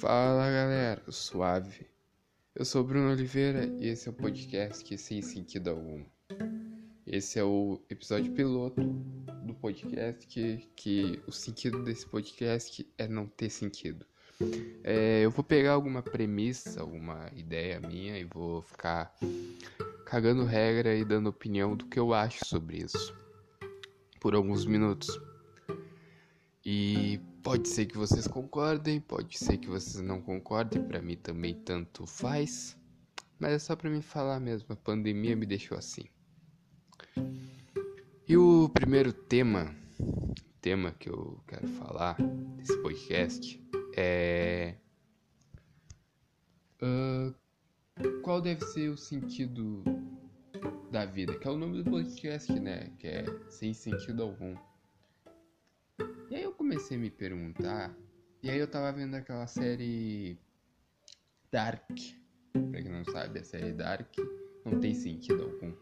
Fala galera, suave. Eu sou Bruno Oliveira e esse é o podcast que sem sentido algum. Esse é o episódio piloto do podcast que, que o sentido desse podcast é não ter sentido. É, eu vou pegar alguma premissa, alguma ideia minha e vou ficar cagando regra e dando opinião do que eu acho sobre isso por alguns minutos. E pode ser que vocês concordem, pode ser que vocês não concordem, para mim também tanto faz. Mas é só para me falar mesmo, a pandemia me deixou assim. E o primeiro tema, tema que eu quero falar desse podcast é uh, qual deve ser o sentido da vida, que é o nome do podcast, né? Que é sem sentido algum. E aí eu comecei a me perguntar, e aí eu tava vendo aquela série Dark. Pra quem não sabe, a série Dark não tem sentido algum.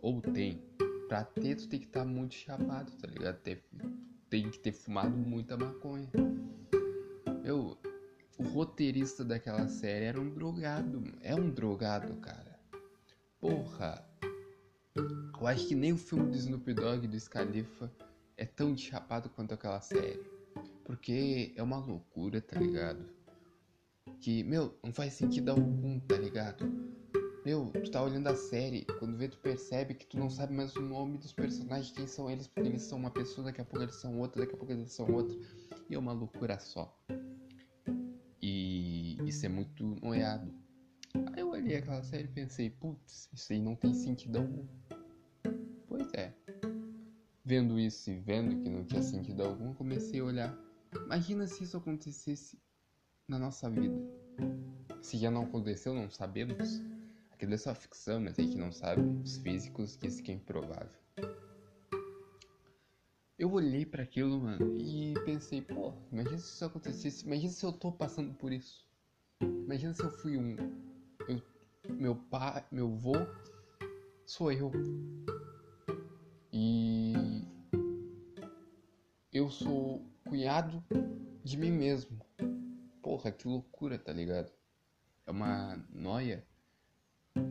Ou tem. Pra ter, tu tem que estar tá muito chapado, tá ligado? Tem, tem que ter fumado muita maconha. Eu, o roteirista daquela série era um drogado. É um drogado, cara. Porra. Eu acho que nem o filme do Snoop Dogg do Scalifa é tão chapado quanto aquela série. Porque é uma loucura, tá ligado? Que, meu, não faz sentido algum, tá ligado? Meu, tu tá olhando a série, quando vê tu percebe que tu não sabe mais o nome dos personagens, quem são eles, porque eles são uma pessoa, daqui a pouco eles são outra, daqui a pouco eles são outra. E é uma loucura só. E isso é muito noiado. Aí eu olhei aquela série e pensei, putz, isso aí não tem sentido algum. Pois é. Vendo isso e vendo que não tinha sentido algum, comecei a olhar. Imagina se isso acontecesse na nossa vida. Se já não aconteceu, não sabemos. Aquilo é só ficção, mas aí que não sabe, os físicos dizem que é improvável. Eu olhei para aquilo, mano, e pensei, pô, imagina se isso acontecesse, imagina se eu tô passando por isso. Imagina se eu fui um. Eu, meu pai, meu vô, sou eu. Eu sou cunhado de mim mesmo. Porra, que loucura, tá ligado? É uma noia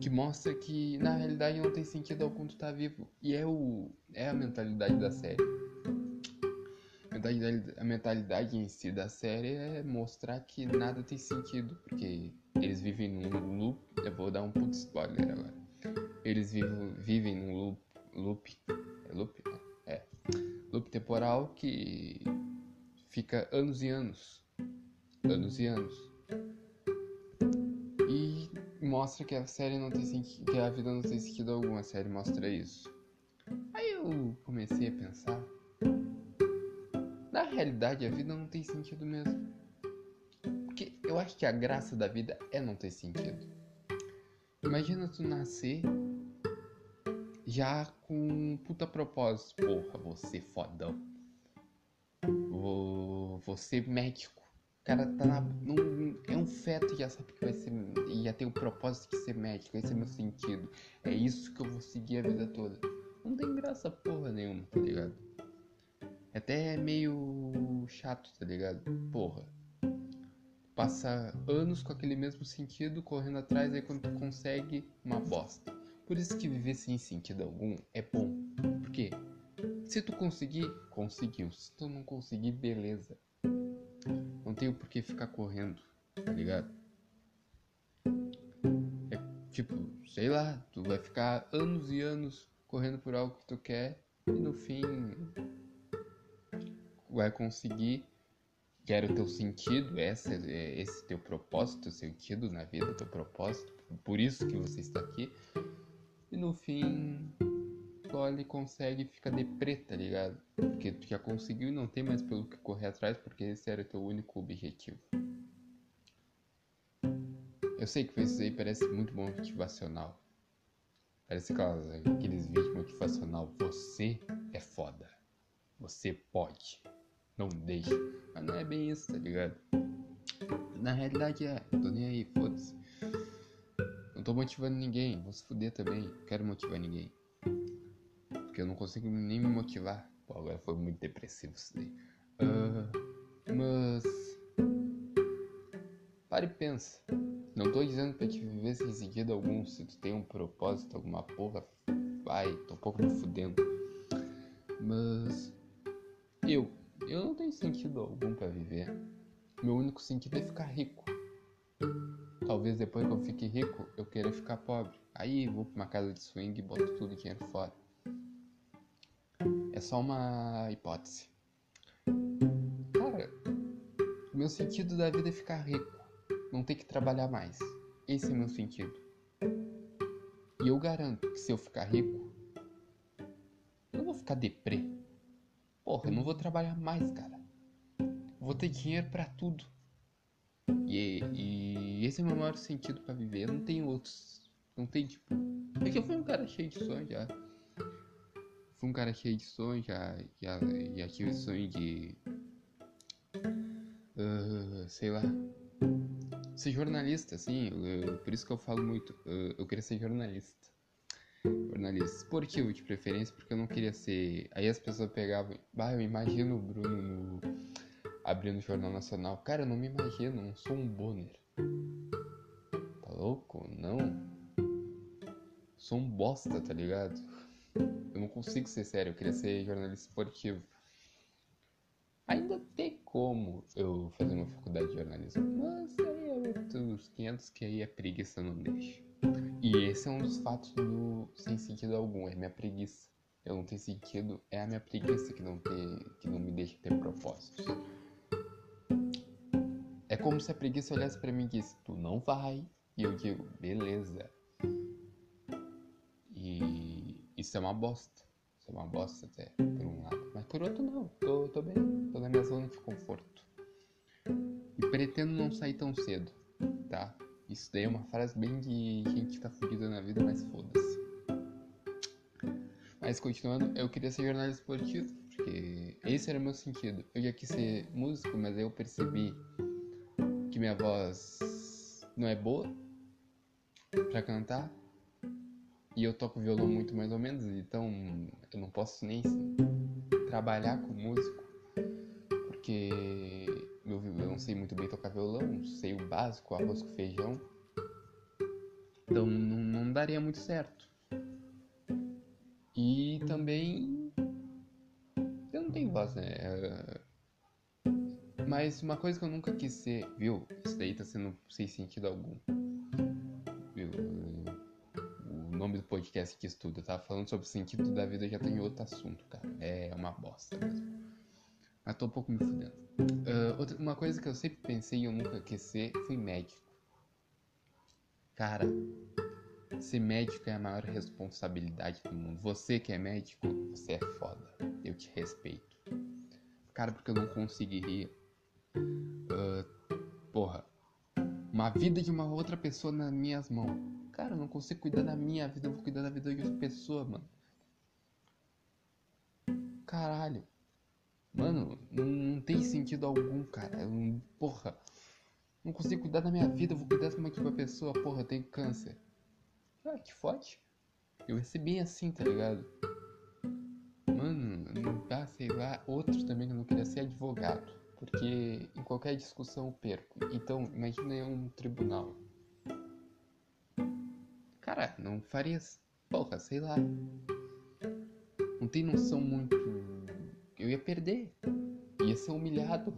que mostra que na realidade não tem sentido algum tu tá vivo. E é o é a mentalidade da série. A mentalidade, a mentalidade em si da série é mostrar que nada tem sentido, porque eles vivem num loop. Eu vou dar um puto spoiler agora. Eles vivem, vivem num loop, loop. Loop? Temporal que fica anos e anos. Anos e anos. E mostra que a série não tem sentido. Que a vida não tem sentido algum. A série mostra isso. Aí eu comecei a pensar. Na realidade, a vida não tem sentido mesmo. Porque eu acho que a graça da vida é não ter sentido. Imagina tu nascer já com puta propósito. Porra, você fodão. Vou, você médico. O cara tá na, num, é um feto já sabe que vai ser. Já tem o propósito de ser médico. Esse é meu sentido. É isso que eu vou seguir a vida toda. Não tem graça porra nenhuma, tá ligado? É até meio chato, tá ligado? Porra. Passa anos com aquele mesmo sentido, correndo atrás, aí quando tu consegue, uma bosta. Por isso que viver sem sentido algum é bom. Por quê? Se tu conseguir, conseguiu. Se tu não conseguir, beleza. Não tem por que ficar correndo, tá ligado? É tipo, sei lá, tu vai ficar anos e anos correndo por algo que tu quer e no fim vai conseguir que o teu sentido, esse, esse teu propósito, teu sentido na vida, teu propósito, por isso que você está aqui. No fim, só ele consegue e fica deprê, tá ligado? Porque tu já conseguiu e não tem mais pelo que correr atrás, porque esse era teu único objetivo. Eu sei que isso aí parece muito motivacional. Parece aquelas, aqueles vídeos motivacional. Você é foda. Você pode. Não deixe. Mas não é bem isso, tá ligado? Na realidade é. Tô nem aí, foda-se. Tô motivando ninguém. Vou se fuder também. Não quero motivar ninguém. Porque eu não consigo nem me motivar. Pô, agora foi muito depressivo isso daí. Uh, mas. Para e pensa. Não tô dizendo pra te viver sem sentido algum. Se tu tem um propósito, alguma porra, vai, tô um pouco me fudendo. Mas eu, eu não tenho sentido algum para viver. Meu único sentido é ficar rico. Talvez depois que eu fique rico, eu queira ficar pobre. Aí vou pra uma casa de swing e boto tudo dinheiro fora. É só uma hipótese. Cara, meu sentido da vida é ficar rico. Não ter que trabalhar mais. Esse é meu sentido. E eu garanto que se eu ficar rico, eu não vou ficar deprê. Porra, eu não vou trabalhar mais, cara. Vou ter dinheiro para tudo. E, e, esse é o meu maior sentido para viver. Eu não tenho outros. Não tem tipo. É que eu fui um cara cheio de sonhos já. Fui um cara cheio de sonhos, já, já, já tive sonho de. Uh, sei lá. Ser jornalista, assim. Uh, por isso que eu falo muito. Uh, eu queria ser jornalista jornalista esportivo de preferência, porque eu não queria ser. Aí as pessoas pegavam. Bah, eu imagino o Bruno no... abrindo o Jornal Nacional. Cara, eu não me imagino, não sou um Bonner. Não. Sou um bosta, tá ligado? Eu não consigo ser sério, eu queria ser jornalista esportivo. Ainda tem como eu fazer uma faculdade de jornalismo, mas aí é outros 500 que aí a preguiça não deixa. E esse é um dos fatos do sem sentido algum, é minha preguiça. Eu não tenho sentido, é a minha preguiça que não, tem, que não me deixa ter propósitos. É como se a preguiça olhasse para mim e disse, tu não vai. E eu digo, beleza. E isso é uma bosta. Isso é uma bosta até, por um lado. Mas por outro não, tô, tô bem, tô na minha zona de conforto. E pretendo não sair tão cedo, tá? Isso daí é uma frase bem de gente que tá fudida na vida, mas foda-se. Mas continuando, eu queria ser jornalista esportivo, porque esse era o meu sentido. Eu já quis ser músico, mas aí eu percebi que minha voz não é boa para cantar. E eu toco violão muito mais ou menos, então eu não posso nem trabalhar com músico, porque eu não sei muito bem tocar violão, sei o básico, arroz com feijão. Então não, não daria muito certo. E também eu não tenho voz, né? Mas uma coisa que eu nunca quis ser, viu? Isso daí tá sendo sem sentido algum. Viu? O nome do podcast que estuda, tava falando sobre o sentido da vida, já tem outro assunto, cara. É uma bosta mesmo. Mas tô um pouco me fudendo. Uh, outra, uma coisa que eu sempre pensei e eu nunca quis ser foi médico. Cara, ser médico é a maior responsabilidade do mundo. Você que é médico, você é foda. Eu te respeito. Cara, porque eu não conseguiria. Uma vida de uma outra pessoa nas minhas mãos. Cara, eu não consigo cuidar da minha vida, eu vou cuidar da vida de outra pessoa, mano. Caralho. Mano, não, não tem sentido algum, cara. Eu, porra, não consigo cuidar da minha vida, eu vou cuidar de uma, uma pessoa, porra, tenho câncer. Ah, que forte. Eu recebi assim, tá ligado? Mano, não dá, sei lá, outro também que não queria ser advogado. Porque em qualquer discussão eu perco. Então, imagina um tribunal. Cara, não faria. Porra, sei lá. Não tem noção muito eu ia perder. Ia ser humilhado.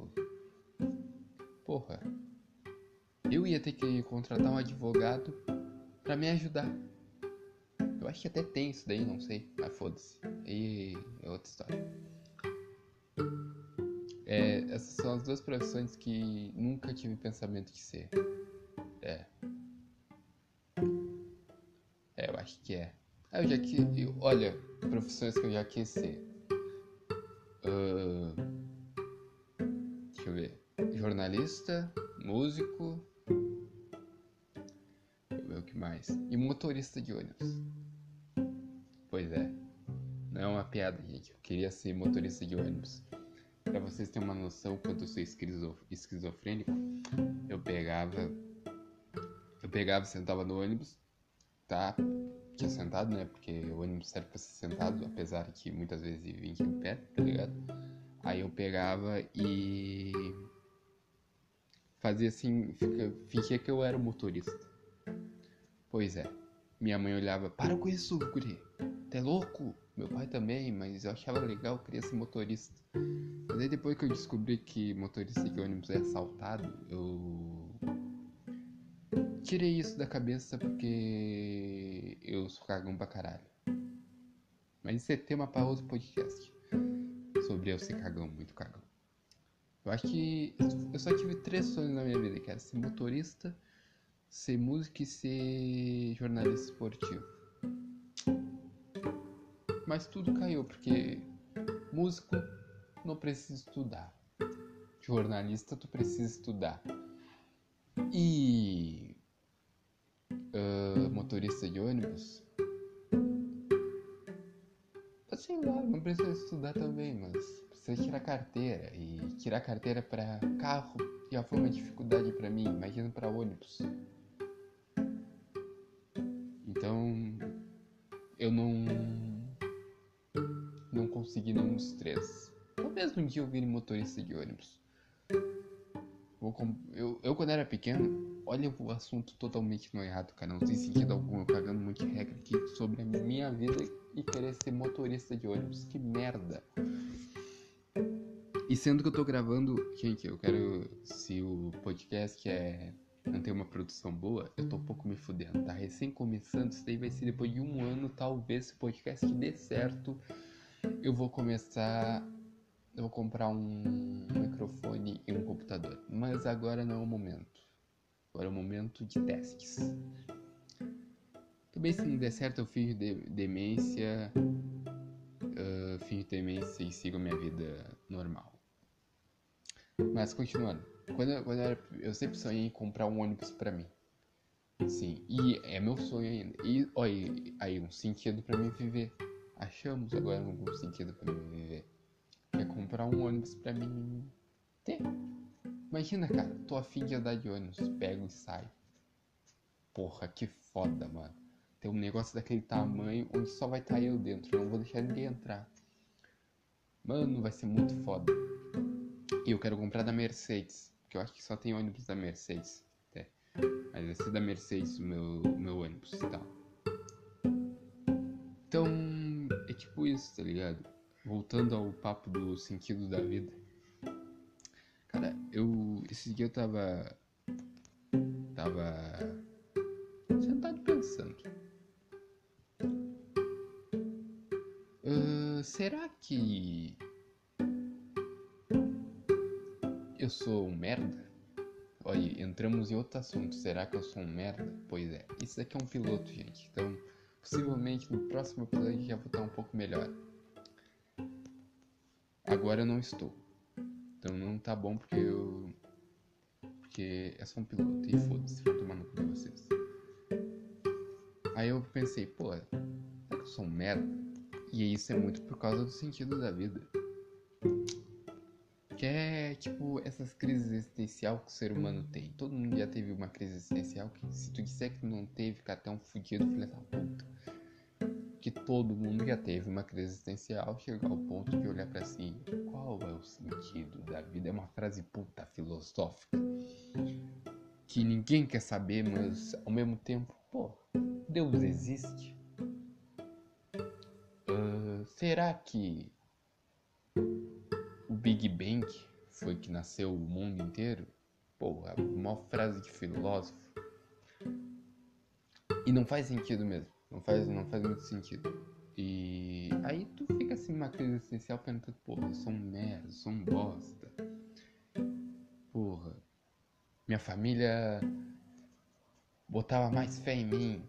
Porra. Eu ia ter que contratar um advogado para me ajudar. Eu acho que até tem isso daí, não sei. Mas foda-se. E é outra história. Essas são as duas profissões que nunca tive pensamento de ser. É. É, eu acho que é. Ah, eu já. Olha, profissões que eu já quis ser. Uh, deixa eu ver. Jornalista, músico. Deixa eu ver o que mais. E motorista de ônibus. Pois é. Não é uma piada, gente. Eu queria ser motorista de ônibus. Pra vocês terem uma noção, quando eu sou esquizofrênico, eu pegava. Eu pegava, sentava no ônibus, tá? tinha sentado, né? Porque o ônibus serve pra ser sentado, apesar que muitas vezes aqui em pé, tá ligado? Aí eu pegava e fazia assim, fica, fingia que eu era o motorista. Pois é, minha mãe olhava, para com isso, guri, é louco? Meu pai também, mas eu achava legal, eu queria ser motorista. Mas aí depois que eu descobri que motorista de ônibus é assaltado, eu tirei isso da cabeça porque eu sou cagão pra caralho. Mas isso é tema para outro podcast. Sobre eu ser cagão, muito cagão. Eu acho que eu só tive três sonhos na minha vida, que era ser motorista, ser músico e ser jornalista esportivo. Mas tudo caiu, porque músico não precisa estudar. Jornalista tu precisa estudar. E uh, motorista de ônibus sei lá, não precisa estudar também, mas precisa tirar carteira. E tirar carteira para carro já foi uma dificuldade para mim, imagina para ônibus. Então, três. Talvez um dia eu vire motorista de ônibus. Eu, eu, quando era pequeno, olha o assunto totalmente no errado, cara. Não tem sentido algum eu cagando muito regra aqui sobre a minha vida e querer ser motorista de ônibus. Que merda. E sendo que eu tô gravando, gente, eu quero. Se o podcast é. Não tem uma produção boa, eu tô um pouco me fudendo, tá? Recém começando, isso daí vai ser depois de um ano, talvez, se o podcast dê certo, eu vou começar eu vou comprar um microfone e um computador. Mas agora não é o momento. Agora é o momento de testes. Também se não der certo eu finjo de demência. Uh, demência e sigo a minha vida normal. Mas continuando. Quando, eu, quando eu, era, eu sempre sonhei em comprar um ônibus pra mim. Sim, e é meu sonho ainda. E olha aí, um sentido pra mim viver. Achamos agora um sentido pra mim viver é comprar um ônibus pra mim ter. Imagina, cara, tô afim de andar de ônibus, pego e saio. Porra, que foda, mano. Tem um negócio daquele tamanho onde só vai estar tá eu dentro, não vou deixar ninguém entrar. Mano, vai ser muito foda. E eu quero comprar da Mercedes, porque eu acho que só tem ônibus da Mercedes. Até. Mas vai ser da Mercedes o meu, meu ônibus e tá? tal. Então, tipo isso, tá ligado? voltando ao papo do sentido da vida. Cara, eu. Esse dia eu tava. Tava. Sentado pensando. Uh, será que. Eu sou um merda? Olha, entramos em outro assunto. Será que eu sou um merda? Pois é. Isso aqui é um piloto, gente. Então, possivelmente no próximo episódio já vou estar um pouco melhor. Agora eu não estou. Então não tá bom porque eu. Porque é só um piloto. E foda-se, vou tomar no cu de vocês. Aí eu pensei, pô, será que eu sou um merda? E isso é muito por causa do sentido da vida. Que é tipo essas crises existencial que o ser humano tem. Todo mundo já teve uma crise existencial que se tu disser que não teve, fica até um fudido filho da puta que todo mundo já teve uma crise existencial, chegar ao ponto de olhar para si, qual é o sentido da vida? É uma frase puta filosófica que ninguém quer saber, mas ao mesmo tempo, pô, Deus existe? Uh, será que o Big Bang foi que nasceu o mundo inteiro? Pô, é uma frase de filósofo. E não faz sentido mesmo. Não faz, não faz muito sentido. E aí tu fica assim numa crise existencial pensando, porra, eu sou um merda, eu sou um bosta. Porra, minha família botava mais fé em mim.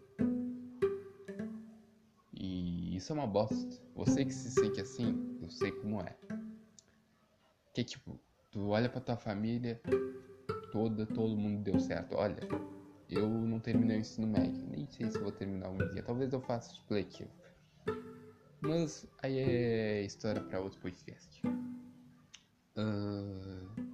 E isso é uma bosta. Você que se sente assim, eu sei como é. Que tipo, tu olha pra tua família toda, todo mundo deu certo. Olha, eu não terminei o ensino médio, nem sei se vou terminar um dia. Talvez eu faça supletivo. Mas aí é história para outro podcast. Uh...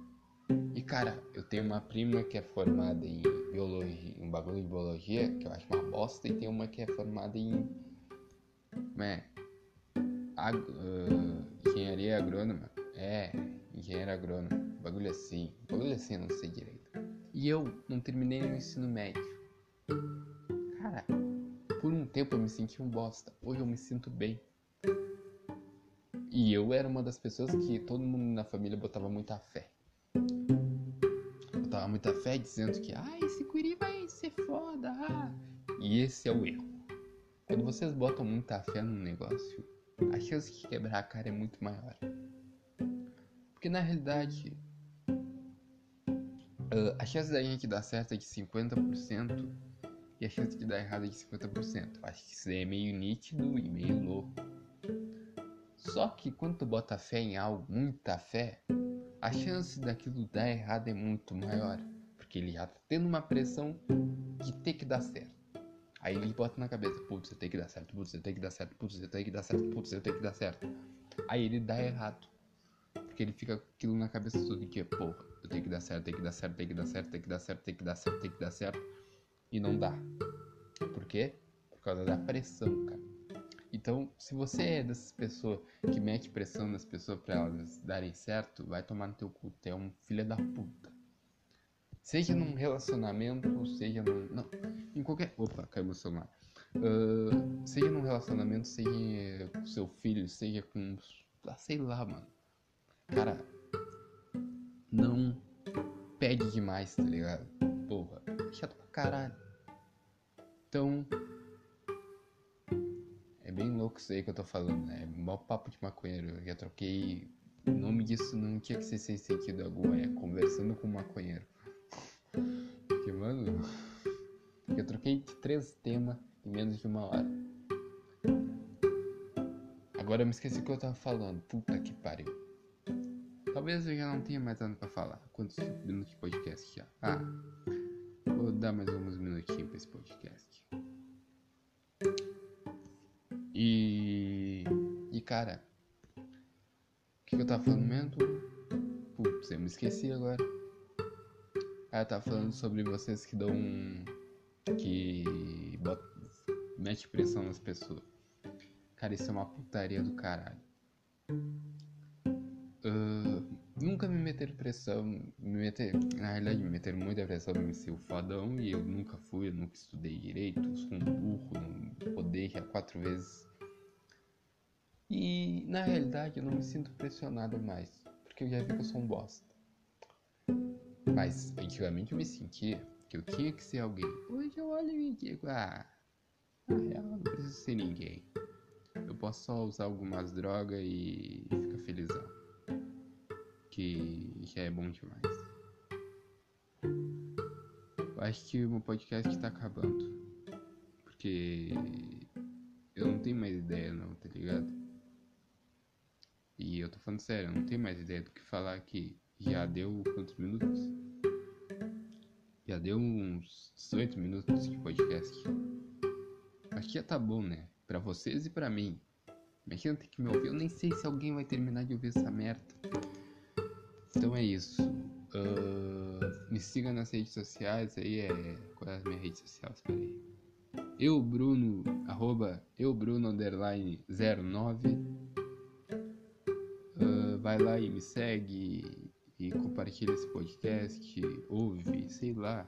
E cara, eu tenho uma prima que é formada em biologia, um bagulho de biologia, que eu acho uma bosta, e tem uma que é formada em. Como é? Ag... Uh... Engenharia agrônoma. É, engenheiro agrônomo. Bagulho assim. Bagulho assim, não sei direito. E eu não terminei o ensino médio. Cara, por um tempo eu me senti um bosta. Hoje eu me sinto bem. E eu era uma das pessoas que todo mundo na família botava muita fé. Botava muita fé dizendo que, ah, esse guri vai ser foda. Ah. E esse é o erro. Quando vocês botam muita fé num negócio, a chance de quebrar a cara é muito maior. Porque na realidade, uh, a chance da gente dar certo é de 50% e a chance de dar errado é de 50%. Acho que isso é meio nítido e meio louco. Só que quando tu bota fé em algo, muita fé, a chance daquilo dar errado é muito maior. Porque ele já tá tendo uma pressão de ter que dar certo. Aí ele bota na cabeça, putz, você tem que dar certo, putz, você tem que dar certo, putz, você tem que dar certo, putz, você tem que dar certo. Aí ele dá errado. Porque ele fica aquilo na cabeça todo dia, porra, eu tenho que dar certo, tem que dar certo, tem que dar certo, tem que dar certo, tem que dar certo, tem que dar certo. E não dá. Por quê? Por causa da pressão, cara. Então, se você é dessas pessoas que mete pressão nas pessoas para elas darem certo, vai tomar no teu cu, tu é um filho da puta. Seja num relacionamento, seja num. Não, em qualquer. Opa, caiu meu celular. Uh, seja num relacionamento, seja com seu filho, seja com. Ah, sei lá, mano. Cara, não pede demais, tá ligado? Porra, chato pra caralho. Então. É bem louco isso aí que eu tô falando, né? É mó papo de maconheiro. Eu já troquei. O nome disso não tinha que ser sem sentido algum, é conversando com um maconheiro. Porque, mano, eu troquei de três temas em menos de uma hora. Agora eu me esqueci o que eu tava falando. Puta que pariu. Talvez eu já não tenha mais nada pra falar. Quantos minutos de podcast já? Ah, vou dar mais uns minutinhos pra esse podcast. E. E cara. O que, que eu tava falando mesmo? Putz, eu me esqueci agora. Ah, tá falando sobre vocês que dão. que. Bot... mete pressão nas pessoas. Cara, isso é uma putaria do caralho. Uh, nunca me meteram pressão. Me meter, na realidade, me meteram muita pressão pra me ser o fodão. E eu nunca fui, eu nunca estudei direito. Sou um burro, não poder já quatro vezes. E na realidade eu não me sinto pressionado mais. Porque eu já vi que eu sou um bosta. Mas antigamente eu me sentia que eu tinha que ser alguém. Hoje eu olho e digo, ah, na real não preciso ser ninguém. Eu posso só usar algumas drogas e ficar felizão. Que já é bom demais. Eu acho que o meu podcast tá acabando. Porque eu não tenho mais ideia não, tá ligado? E eu tô falando sério, eu não tenho mais ideia do que falar aqui. Já deu quantos minutos? Já deu uns 18 minutos de podcast. Acho que já tá bom, né? Pra vocês e pra mim. Imagina ter que me ouvir. Eu nem sei se alguém vai terminar de ouvir essa merda. Então é isso. Uh, me siga nas redes sociais aí. É... Qual é a minha rede social? Espera aí. Eu, Bruno, arroba eu, Bruno, underline 09. Uh, vai lá e me segue e compartilha esse podcast, ouve, sei lá.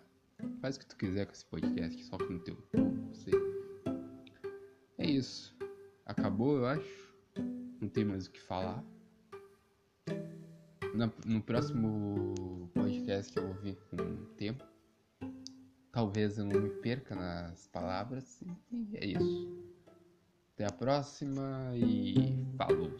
Faz o que tu quiser com esse podcast, só com o teu sei. É isso. Acabou, eu acho. Não tem mais o que falar. No próximo podcast que eu vou vir com tempo, talvez eu não me perca nas palavras. E é isso. Até a próxima e falou!